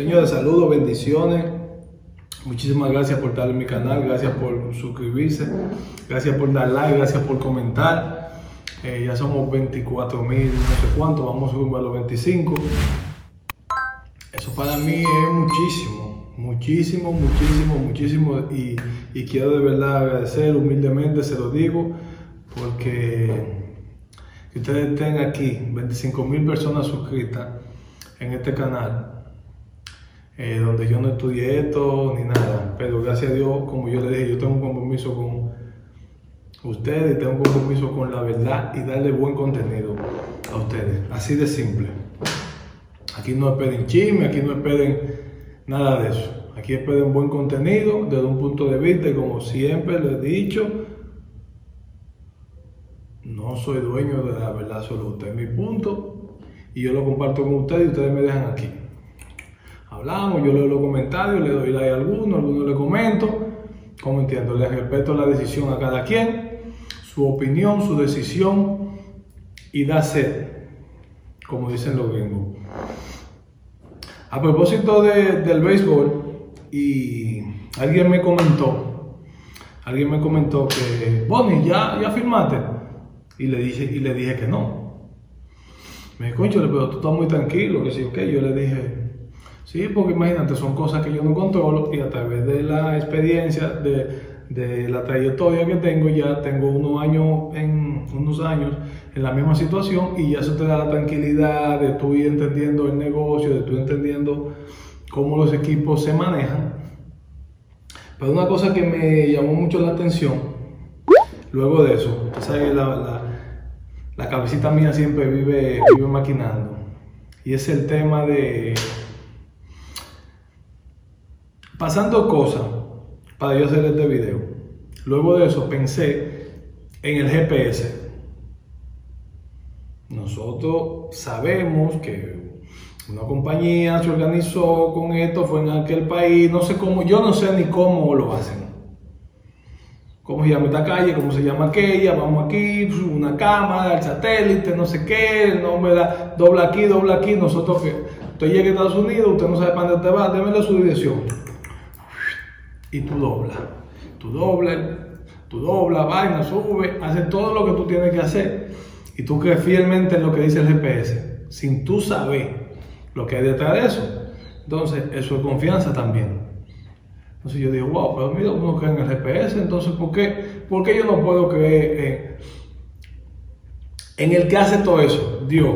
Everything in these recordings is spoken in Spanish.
Señores, saludos, bendiciones. Muchísimas gracias por estar en mi canal, gracias por suscribirse, gracias por dar like, gracias por comentar. Eh, ya somos 24 mil, no sé cuánto, vamos subir a los 25. Eso para mí es muchísimo, muchísimo, muchísimo, muchísimo. Y, y quiero de verdad agradecer humildemente, se lo digo, porque que ustedes estén aquí, 25 mil personas suscritas en este canal eh, donde yo no estudié esto ni nada, pero gracias a Dios, como yo le dije, yo tengo un compromiso con ustedes, tengo un compromiso con la verdad y darle buen contenido a ustedes, así de simple. Aquí no esperen chisme, aquí no esperen nada de eso. Aquí esperen buen contenido desde un punto de vista y como siempre les he dicho, no soy dueño de la verdad absoluta, es mi punto y yo lo comparto con ustedes y ustedes me dejan aquí hablamos, yo leo los comentarios, le doy like a algunos, a algunos le comento, como entiendo, le respeto la decisión a cada quien, su opinión, su decisión y da sed, como dicen los gringos. A propósito del béisbol, y alguien me comentó, alguien me comentó que, Bonnie, ya, ya firmaste. Y le dije, y le dije que no. Me dijo, pero tú estás muy tranquilo, que sí, ok. Yo le dije, Sí, porque imagínate, son cosas que yo no controlo y a través de la experiencia, de, la trayectoria que tengo, ya tengo unos años, en, unos años en la misma situación y ya eso te da la tranquilidad de tú ir entendiendo el negocio, de tú entendiendo cómo los equipos se manejan. Pero una cosa que me llamó mucho la atención, luego de eso. La, la, la cabecita mía siempre vive, vive maquinando. Y es el tema de Pasando cosas para yo hacer este video. Luego de eso pensé en el GPS. Nosotros sabemos que una compañía se organizó con esto, fue en aquel país, no sé cómo, yo no sé ni cómo lo hacen. ¿Cómo se llama esta calle? ¿Cómo se llama aquella? Vamos aquí, una cámara, el satélite, no sé qué, el nombre, da, dobla aquí, dobla aquí. Nosotros que usted llega a Estados Unidos, usted no sabe para dónde te va, démele su dirección y tú doblas. Tú doblas, tú doblas, vaina, sube, haces todo lo que tú tienes que hacer y tú crees fielmente en lo que dice el GPS, sin tú saber lo que hay detrás de eso. Entonces, eso es confianza también. Entonces yo digo, wow, pero mira, uno cree en el GPS, entonces ¿por qué, ¿por qué yo no puedo creer en, el que hace todo eso? Dios,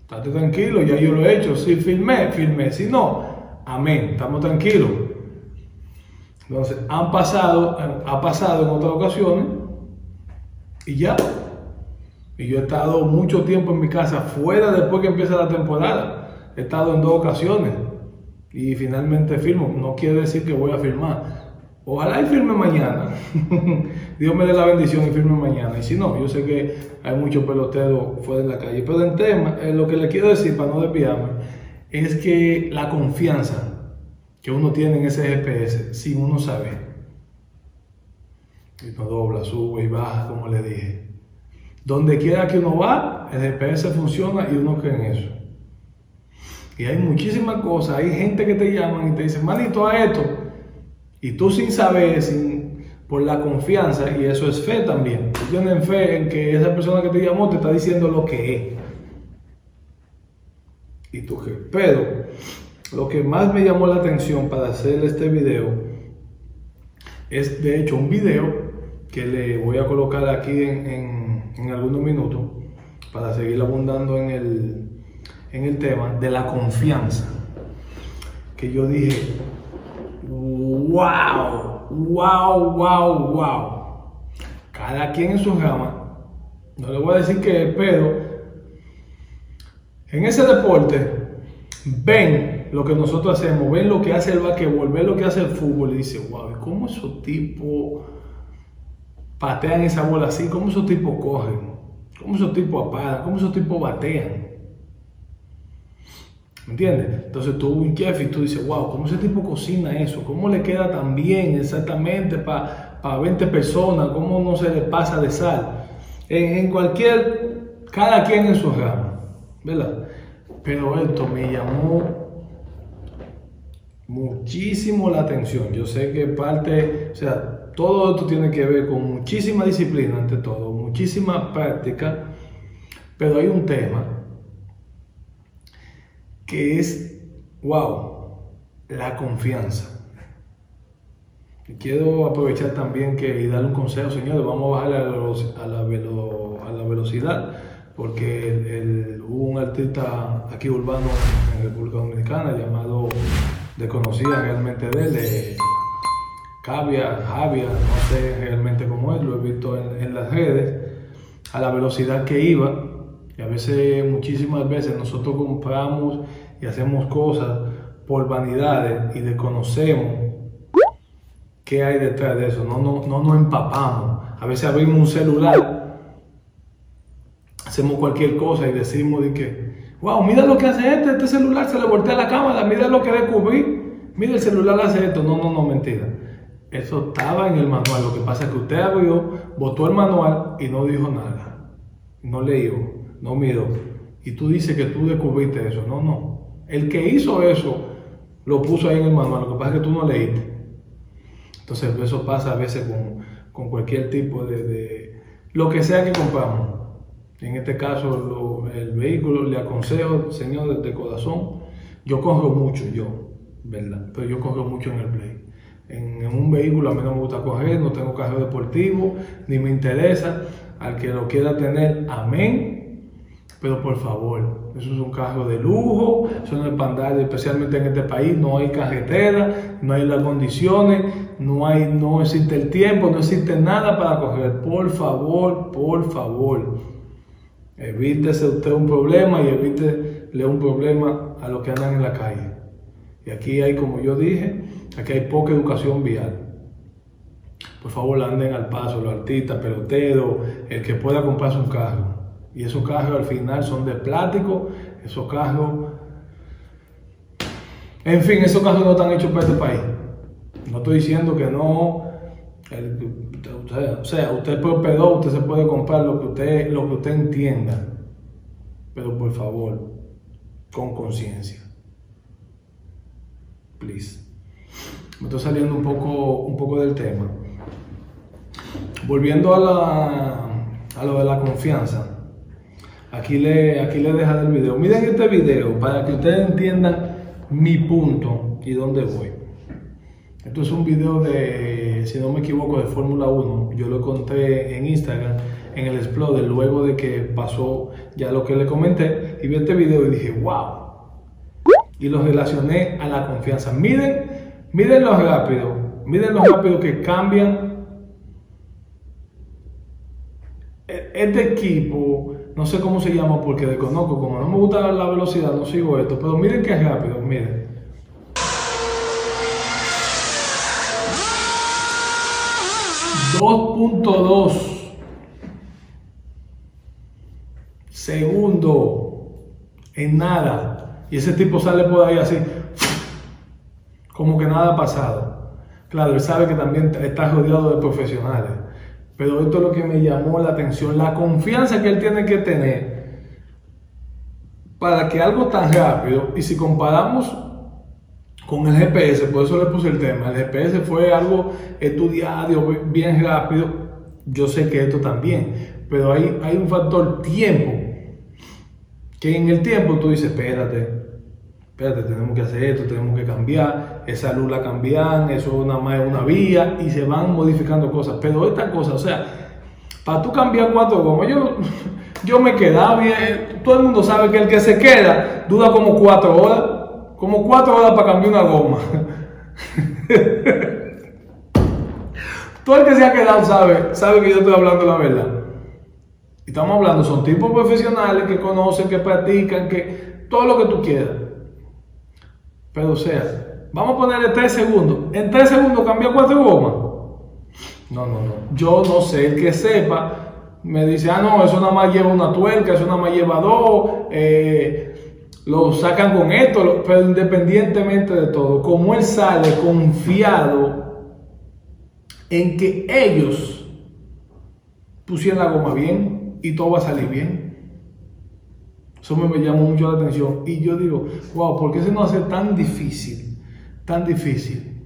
estate tranquilo, ya yo lo he hecho. Si firmé, firmé. Si no, amén, estamos tranquilos. Entonces, han pasado, ha pasado en otras ocasiones y ya. Y yo he estado mucho tiempo en mi casa fuera después que empieza la temporada. He estado en dos ocasiones y finalmente firmo. No quiere decir que voy a firmar. Ojalá y firme mañana. Dios me dé la bendición y firme mañana. Y si no, yo sé que hay muchos peloteros fuera de la calle. Pero en tema, eh, lo que le quiero decir para no desviarme es que la confianza que uno tiene en ese GPS sin uno saber. Y no dobla, sube y baja, como le dije. Donde quiera que uno va, el GPS funciona y uno cree en eso. Y hay muchísimas cosas, hay gente que te llaman y te dicen, manito, a esto. Y tú sin saber, sin, por la confianza, y eso es fe también. Tú tienes fe en que esa persona que te llamó te está diciendo lo que es. Y tú qué. Pero lo que más me llamó la atención para hacer este video es de hecho un video que le voy a colocar aquí en, algunos minutos para seguir abundando en el, en el tema de la confianza. Que yo dije, wow, wow, wow, wow. Cada quien en su rama. No le voy a decir que, pero en ese deporte ven lo que nosotros hacemos, ven lo que hace el basquetbol, ven lo que hace el fútbol y dice, wow, ¿cómo esos tipos patean esa bola así? ¿Cómo esos tipos cogen? ¿Cómo esos tipos apagan? ¿Cómo esos tipos batean? ¿Me entiendes? Entonces tú, un chef, y tú dices, wow, ¿cómo ese tipo cocina eso? ¿Cómo le queda tan bien exactamente para 20 personas? ¿Cómo no se le pasa de sal? En, en cualquier, cada quien en su rama, ¿verdad? Pero esto me llamó muchísimo la atención. Yo sé que parte, o sea, todo esto tiene que ver con muchísima disciplina ante todo, muchísima práctica, pero hay un tema que es, wow, la confianza. Y quiero aprovechar también que y darle un consejo, señores, vamos a bajar a la, a la velocidad, porque hubo un artista aquí urbano en República Dominicana llamado desconocida realmente de él, de Javia, Javia, no sé realmente cómo es, lo he visto en, las redes, a la velocidad que iba, y a veces, muchísimas veces nosotros compramos y hacemos cosas por vanidades y desconocemos qué hay detrás de eso, no, no, no nos empapamos. A veces abrimos un celular, hacemos cualquier cosa y decimos de que, Wow, mira lo que hace este, este celular se le voltea la cámara, mira lo que descubrí, mira el celular hace esto. No, no, no, mentira. Eso estaba en el manual. Lo que pasa es que usted abrió, votó el manual y no dijo nada. No leyó, no miró. Y tú dices que tú descubriste eso. No, no. El que hizo eso lo puso ahí en el manual. Lo que pasa es que tú no leíste. Entonces eso pasa a veces con, con cualquier tipo de, de, Lo que sea que compramos. En este caso, el vehículo, le aconsejo, señor, de corazón, yo corro mucho, yo, ¿verdad? Pero yo corro mucho en el play. En, un vehículo a mí no me gusta correr, no tengo carro deportivo, ni me interesa. Al que lo quiera tener, amén. Pero por favor, eso es un carro de lujo, eso no es para especialmente en este país, no hay carretera, no hay las condiciones, no, hay, no existe el tiempo, no existe nada para correr. Por favor, por favor Evítese usted un problema y evítele un problema a los que andan en la calle. Y aquí hay, como yo dije, aquí hay poca educación vial. Por favor, anden al paso, los artistas, peloteros, el que pueda comprarse un carro. Y esos carros al final son de plástico, esos carros... En fin, esos carros no están hechos para este país. No estoy diciendo que no o sea, usted por pedo, usted se puede comprar lo que usted, lo que usted entienda. Pero por favor, con conciencia. Please. Me estoy saliendo un poco, un poco del tema. Volviendo a, la, a lo de la confianza. Aquí le, aquí le dejaré el video. Miren este video para que ustedes entiendan mi punto y dónde voy. Esto es un video de, si no me equivoco, de Fórmula 1. Yo lo encontré en Instagram, en el Exploder, luego de que pasó ya lo que le comenté. Y vi este video y dije, wow. Y lo relacioné a la confianza. Miren, miren lo rápido, miren lo rápido que cambian. E, este equipo, no sé cómo se llama porque desconozco, como no me gusta la velocidad, no sigo esto, pero miren qué rápido, miren. 2.2 segundo en nada. Y ese tipo sale por ahí así, como que nada ha pasado. Claro, él sabe que también está rodeado de profesionales. Pero esto es lo que me llamó la atención, la confianza que él tiene que tener para que algo tan rápido, y si comparamos con el GPS, por eso le puse el tema. El GPS fue algo estudiado, bien rápido. Yo sé que esto también, pero hay, un factor tiempo. Que en el tiempo tú dices, espérate, espérate, tenemos que hacer esto, tenemos que cambiar, esa luz la cambian, eso nada más es una vía y se van modificando cosas. Pero esta cosa, o sea, para tú cambiar cuatro gomas, yo, yo me quedaba bien, todo el mundo sabe que el que se queda dura como cuatro horas como cuatro horas para cambiar una goma. Todo el que se ha quedado sabe, sabe que yo estoy hablando la verdad. Estamos hablando, son tipos profesionales que conocen, que practican, que todo lo que tú quieras. Pero sea, vamos a ponerle tres segundos. En tres segundos cambia cuatro gomas. No, no, no. Yo no sé, el que sepa, me dice, ah, no, eso nada más lleva una tuerca, eso nada más lleva dos. Eh, lo sacan con esto, pero independientemente de todo, como él sale confiado en que ellos pusieron la goma bien y todo va a salir bien. Eso me, llamó mucho la atención. Y yo digo, wow, ¿por qué se nos hace tan difícil tan difícil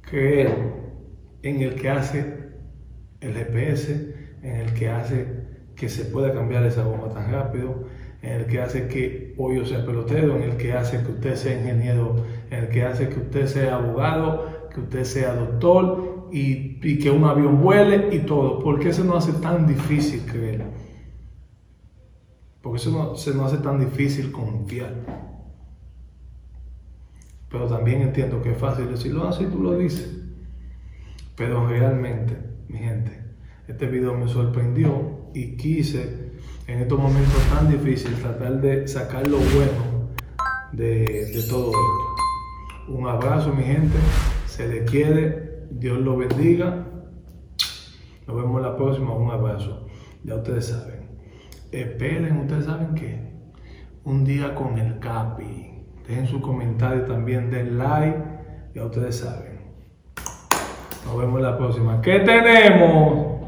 creer en el que hace el GPS, en el que hace que se pueda cambiar esa bomba tan rápido, en el que hace que Pollo sea pelotero, en el que hace que usted sea ingeniero, en el que hace que usted sea abogado, que usted sea doctor y, que un avión vuele y todo. ¿Por qué se nos hace tan difícil creer? Porque eso no, se nos hace tan difícil confiar. Pero también entiendo que es fácil decirlo así, tú lo dices. Pero realmente, mi gente, este video me sorprendió y quise en estos momentos tan difíciles tratar de sacar lo bueno de, de todo esto. Un abrazo, mi gente. Se le quiere. Dios lo bendiga. Nos vemos la próxima. Un abrazo. Ya ustedes saben. Esperen, ustedes saben que un día con el Capi. Dejen su comentario también, den like. Ya ustedes saben. Nos vemos la próxima. ¿Qué tenemos?